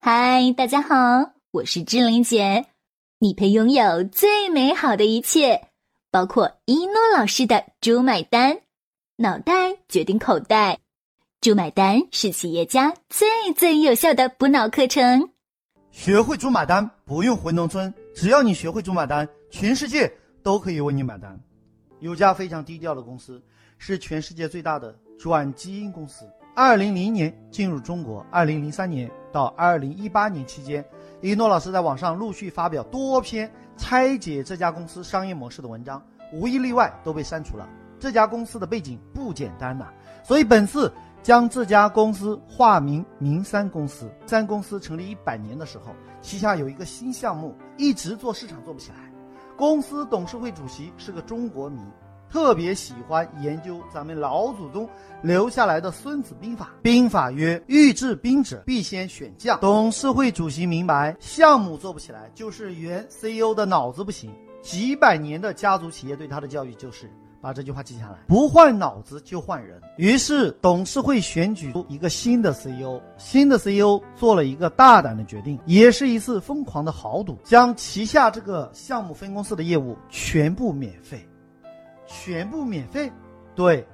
嗨，大家好，我是志玲姐。你配拥有最美好的一切，包括一诺老师的“猪买单”，脑袋决定口袋，“猪买单”是企业家最最有效的补脑课程。学会“猪买单”，不用回农村，只要你学会“猪买单”，全世界都可以为你买单。有家非常低调的公司，是全世界最大的转基因公司。二零零年进入中国，二零零三年到二零一八年期间，一诺老师在网上陆续发表多篇拆解这家公司商业模式的文章，无一例外都被删除了。这家公司的背景不简单呐，所以本次将这家公司化名明三公司。三公司成立一百年的时候，旗下有一个新项目，一直做市场做不起来。公司董事会主席是个中国迷。特别喜欢研究咱们老祖宗留下来的《孙子兵法》。兵法曰：“欲治兵者，必先选将。”董事会主席明白，项目做不起来，就是原 CEO 的脑子不行。几百年的家族企业对他的教育就是：把这句话记下来，不换脑子就换人。于是董事会选举出一个新的 CEO，新的 CEO 做了一个大胆的决定，也是一次疯狂的豪赌，将旗下这个项目分公司的业务全部免费。全部免费，对。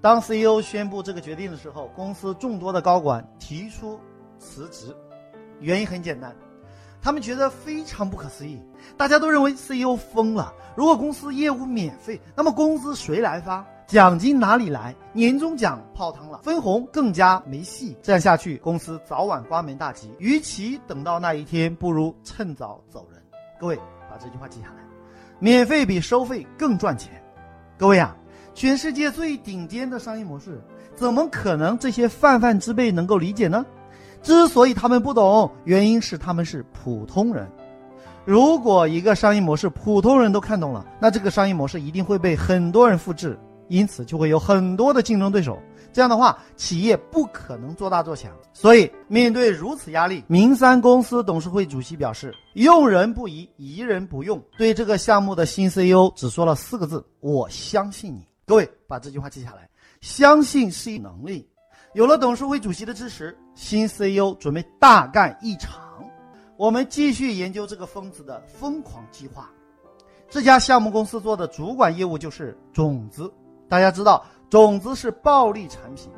当 CEO 宣布这个决定的时候，公司众多的高管提出辞职，原因很简单，他们觉得非常不可思议。大家都认为 CEO 疯了。如果公司业务免费，那么工资谁来发？奖金哪里来？年终奖泡汤了，分红更加没戏。这样下去，公司早晚关门大吉。与其等到那一天，不如趁早走人。各位把这句话记下来：免费比收费更赚钱。各位啊，全世界最顶尖的商业模式，怎么可能这些泛泛之辈能够理解呢？之所以他们不懂，原因是他们是普通人。如果一个商业模式普通人都看懂了，那这个商业模式一定会被很多人复制，因此就会有很多的竞争对手。这样的话，企业不可能做大做强。所以，面对如此压力，明三公司董事会主席表示：“用人不疑，疑人不用。”对这个项目的新 CEO 只说了四个字：“我相信你。”各位把这句话记下来。相信是一能力。有了董事会主席的支持，新 CEO 准备大干一场。我们继续研究这个疯子的疯狂计划。这家项目公司做的主管业务就是种子。大家知道。种子是暴利产品，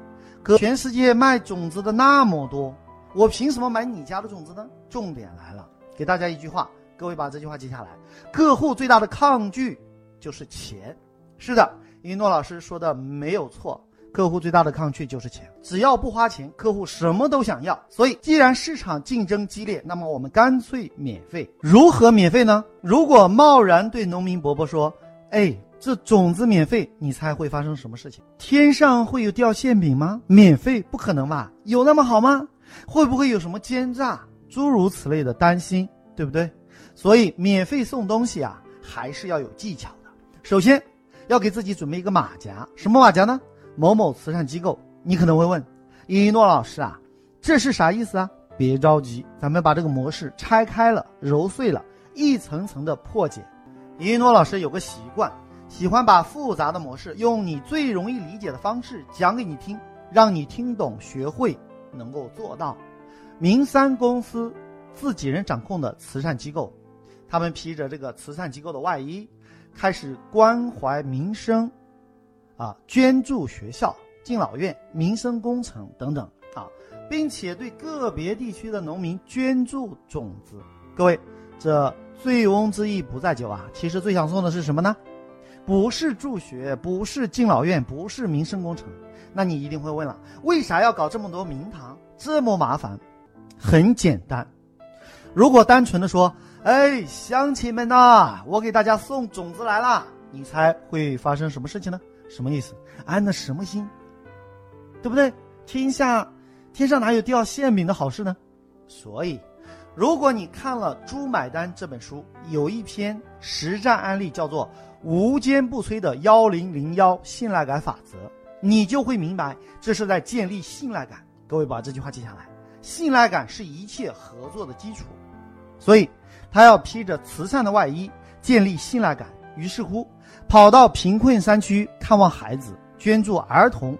可全世界卖种子的那么多，我凭什么买你家的种子呢？重点来了，给大家一句话，各位把这句话记下来：客户最大的抗拒就是钱。是的，一诺老师说的没有错，客户最大的抗拒就是钱。只要不花钱，客户什么都想要。所以，既然市场竞争激烈，那么我们干脆免费。如何免费呢？如果贸然对农民伯伯说：“哎。”这种子免费，你猜会发生什么事情？天上会有掉馅饼吗？免费不可能吧？有那么好吗？会不会有什么奸诈？诸如此类的担心，对不对？所以免费送东西啊，还是要有技巧的。首先，要给自己准备一个马甲。什么马甲呢？某某慈善机构。你可能会问，一诺老师啊，这是啥意思啊？别着急，咱们把这个模式拆开了，揉碎了，一层层的破解。一诺老师有个习惯。喜欢把复杂的模式用你最容易理解的方式讲给你听，让你听懂、学会，能够做到。明三公司自己人掌控的慈善机构，他们披着这个慈善机构的外衣，开始关怀民生，啊，捐助学校、敬老院、民生工程等等啊，并且对个别地区的农民捐助种子。各位，这醉翁之意不在酒啊，其实最想送的是什么呢？不是助学，不是敬老院，不是民生工程，那你一定会问了，为啥要搞这么多名堂，这么麻烦？很简单，如果单纯的说，哎，乡亲们呐，我给大家送种子来了，你猜会发生什么事情呢？什么意思？安的什么心？对不对？天下，天上哪有掉馅饼的好事呢？所以，如果你看了《猪买单》这本书，有一篇实战案例叫做。无坚不摧的幺零零幺信赖感法则，你就会明白，这是在建立信赖感。各位把这句话记下来，信赖感是一切合作的基础。所以，他要披着慈善的外衣，建立信赖感。于是乎，跑到贫困山区看望孩子，捐助儿童，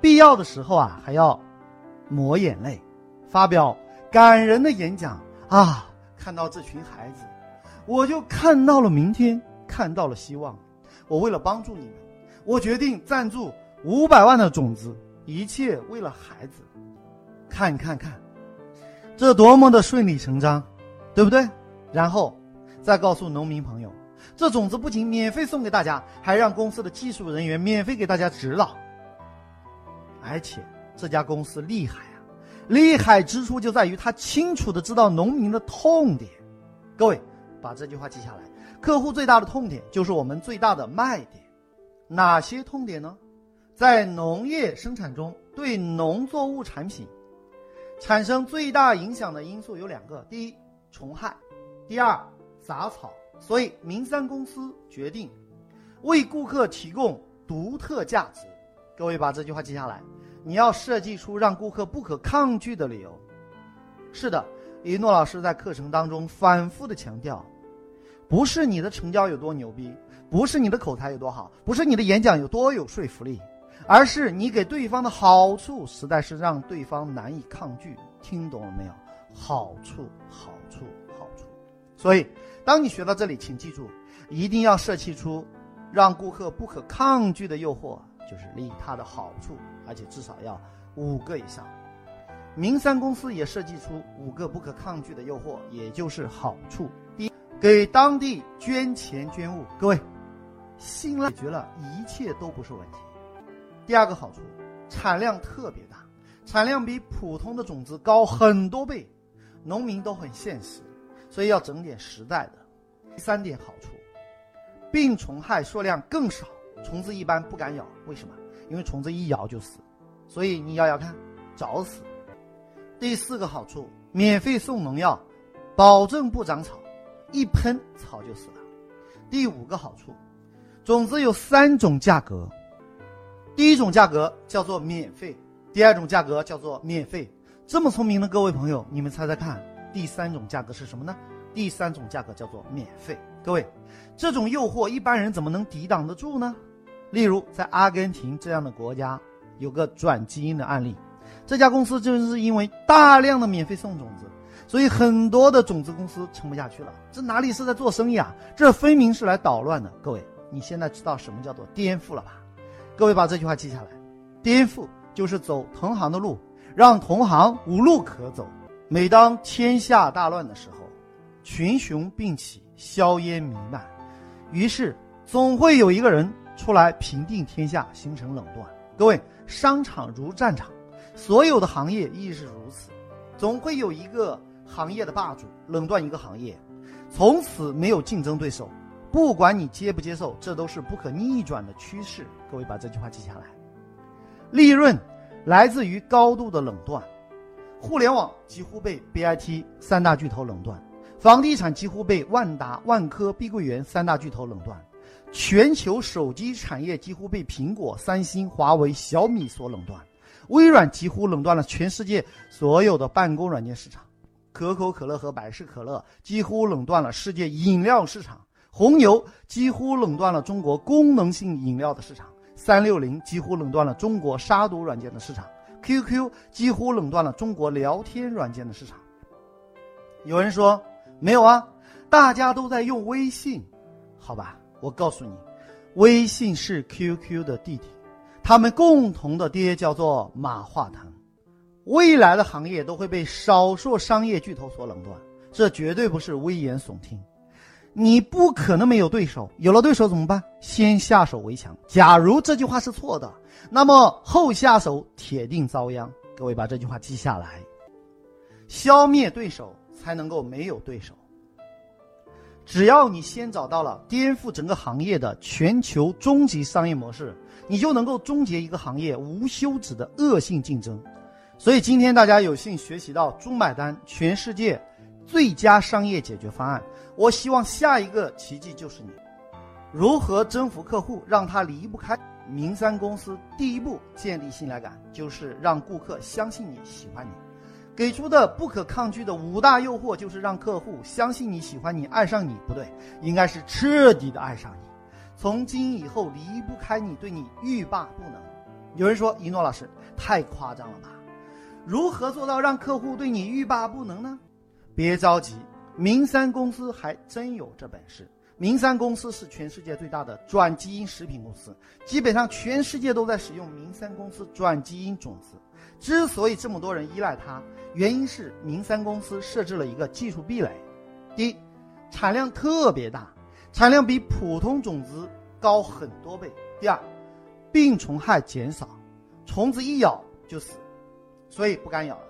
必要的时候啊，还要抹眼泪，发表感人的演讲啊！看到这群孩子，我就看到了明天，看到了希望。我为了帮助你们，我决定赞助五百万的种子，一切为了孩子。看看看，这多么的顺理成章，对不对？然后再告诉农民朋友，这种子不仅免费送给大家，还让公司的技术人员免费给大家指导。而且这家公司厉害啊，厉害之处就在于他清楚的知道农民的痛点。各位把这句话记下来：客户最大的痛点就是我们最大的卖点。哪些痛点呢？在农业生产中，对农作物产品。产生最大影响的因素有两个：第一，虫害；第二，杂草。所以，明三公司决定为顾客提供独特价值。各位把这句话记下来，你要设计出让顾客不可抗拒的理由。是的，一诺老师在课程当中反复的强调，不是你的成交有多牛逼，不是你的口才有多好，不是你的演讲有多有说服力。而是你给对方的好处，实在是让对方难以抗拒。听懂了没有？好处，好处，好处。所以，当你学到这里，请记住，一定要设计出让顾客不可抗拒的诱惑，就是利他的好处，而且至少要五个以上。明三公司也设计出五个不可抗拒的诱惑，也就是好处。给当地捐钱捐物。各位，信赖解决了一切都不是问题。第二个好处，产量特别大，产量比普通的种子高很多倍，农民都很现实，所以要整点实在的。第三点好处，病虫害数量更少，虫子一般不敢咬，为什么？因为虫子一咬就死，所以你咬咬看，找死。第四个好处，免费送农药，保证不长草，一喷草就死了。第五个好处，种子有三种价格。第一种价格叫做免费，第二种价格叫做免费。这么聪明的各位朋友，你们猜猜看，第三种价格是什么呢？第三种价格叫做免费。各位，这种诱惑一般人怎么能抵挡得住呢？例如，在阿根廷这样的国家，有个转基因的案例，这家公司就是因为大量的免费送种子，所以很多的种子公司撑不下去了。这哪里是在做生意啊？这分明是来捣乱的。各位，你现在知道什么叫做颠覆了吧？各位把这句话记下来，颠覆就是走同行的路，让同行无路可走。每当天下大乱的时候，群雄并起，硝烟弥漫，于是总会有一个人出来平定天下，形成垄断。各位，商场如战场，所有的行业亦是如此，总会有一个行业的霸主垄断一个行业，从此没有竞争对手。不管你接不接受，这都是不可逆转的趋势。各位把这句话记下来。利润来自于高度的垄断，互联网几乎被 BIT 三大巨头垄断，房地产几乎被万达、万科、碧桂园三大巨头垄断，全球手机产业几乎被苹果、三星、华为、小米所垄断，微软几乎垄断了全世界所有的办公软件市场，可口可乐和百事可乐几乎垄断了世界饮料市场。红牛几乎垄断了中国功能性饮料的市场，三六零几乎垄断了中国杀毒软件的市场，QQ 几乎垄断了中国聊天软件的市场。有人说没有啊，大家都在用微信，好吧，我告诉你，微信是 QQ 的弟弟，他们共同的爹叫做马化腾。未来的行业都会被少数商业巨头所垄断，这绝对不是危言耸听。你不可能没有对手，有了对手怎么办？先下手为强。假如这句话是错的，那么后下手铁定遭殃。各位把这句话记下来：消灭对手，才能够没有对手。只要你先找到了颠覆整个行业的全球终极商业模式，你就能够终结一个行业无休止的恶性竞争。所以今天大家有幸学习到猪买单全世界最佳商业解决方案。我希望下一个奇迹就是你，如何征服客户，让他离不开明三公司？第一步建立信赖感，就是让顾客相信你喜欢你，给出的不可抗拒的五大诱惑，就是让客户相信你喜欢你，爱上你。不对，应该是彻底的爱上你，从今以后离不开你，对你欲罢不能。有人说一诺老师太夸张了吧？如何做到让客户对你欲罢不能呢？别着急，明山公司还真有这本事。明山公司是全世界最大的转基因食品公司，基本上全世界都在使用明山公司转基因种子。之所以这么多人依赖它，原因是明山公司设置了一个技术壁垒：第一，产量特别大，产量比普通种子高很多倍；第二，病虫害减少，虫子一咬就死，所以不敢咬了；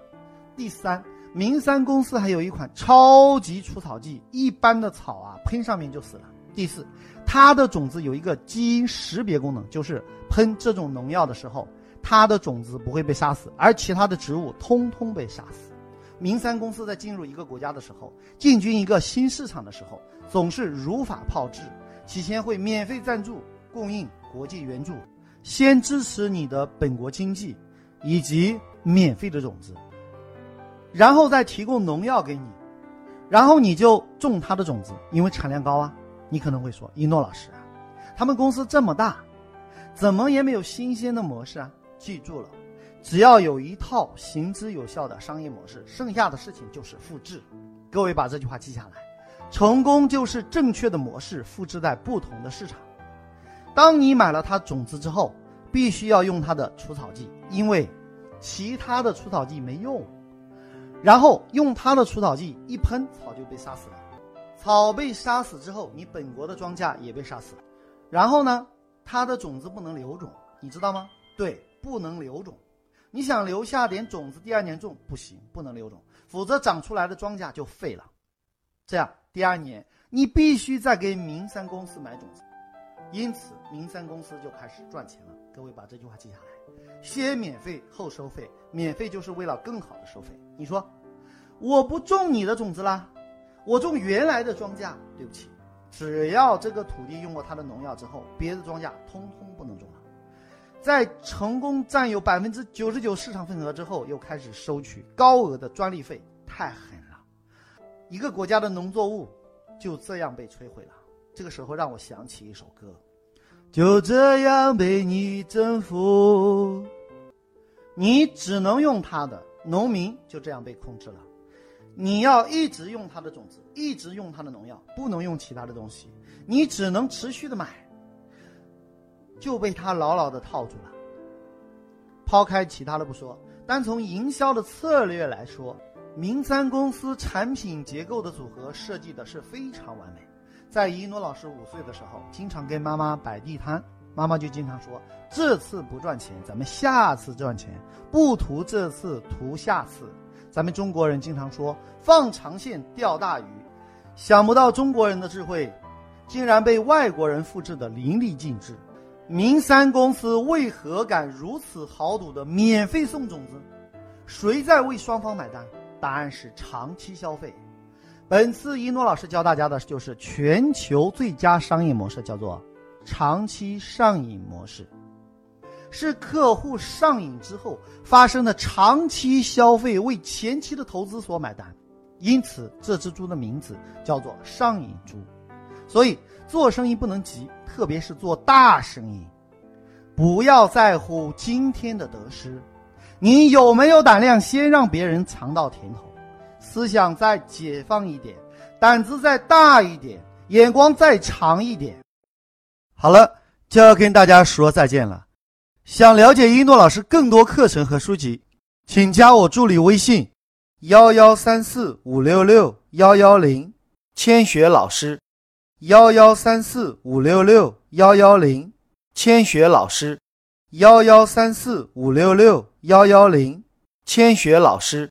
第三。明山公司还有一款超级除草剂，一般的草啊喷上面就死了。第四，它的种子有一个基因识别功能，就是喷这种农药的时候，它的种子不会被杀死，而其他的植物通通被杀死。明山公司在进入一个国家的时候，进军一个新市场的时候，总是如法炮制，起先会免费赞助、供应国际援助，先支持你的本国经济，以及免费的种子。然后再提供农药给你，然后你就种它的种子，因为产量高啊。你可能会说，一诺老师，他们公司这么大，怎么也没有新鲜的模式啊？记住了，只要有一套行之有效的商业模式，剩下的事情就是复制。各位把这句话记下来，成功就是正确的模式复制在不同的市场。当你买了它种子之后，必须要用它的除草剂，因为其他的除草剂没用。然后用它的除草剂一喷，草就被杀死了。草被杀死之后，你本国的庄稼也被杀死了。然后呢，它的种子不能留种，你知道吗？对，不能留种。你想留下点种子，第二年种不行，不能留种，否则长出来的庄稼就废了。这样第二年你必须再给明山公司买种子。因此，明山公司就开始赚钱了。各位把这句话记下来：先免费后收费，免费就是为了更好的收费。你说，我不种你的种子啦，我种原来的庄稼。对不起，只要这个土地用过它的农药之后，别的庄稼通通不能种了。在成功占有百分之九十九市场份额之后，又开始收取高额的专利费，太狠了。一个国家的农作物就这样被摧毁了。这个时候让我想起一首歌，就这样被你征服。你只能用它的，农民就这样被控制了。你要一直用它的种子，一直用它的农药，不能用其他的东西。你只能持续的买，就被他牢牢的套住了。抛开其他的不说，单从营销的策略来说，明山公司产品结构的组合设计的是非常完美。在一诺老师五岁的时候，经常跟妈妈摆地摊，妈妈就经常说：“这次不赚钱，咱们下次赚钱；不图这次，图下次。”咱们中国人经常说“放长线钓大鱼”，想不到中国人的智慧，竟然被外国人复制的淋漓尽致。明山公司为何敢如此豪赌的免费送种子？谁在为双方买单？答案是长期消费。本次一诺老师教大家的就是全球最佳商业模式，叫做长期上瘾模式，是客户上瘾之后发生的长期消费为前期的投资所买单，因此这只猪的名字叫做上瘾猪。所以做生意不能急，特别是做大生意，不要在乎今天的得失，你有没有胆量先让别人尝到甜头？思想再解放一点，胆子再大一点，眼光再长一点。好了，就要跟大家说再见了。想了解一诺老师更多课程和书籍，请加我助理微信：幺幺三四五六六幺幺零，千雪老师。幺幺三四五六六幺幺零，千雪老师。幺幺三四五六六幺幺零，千雪老师。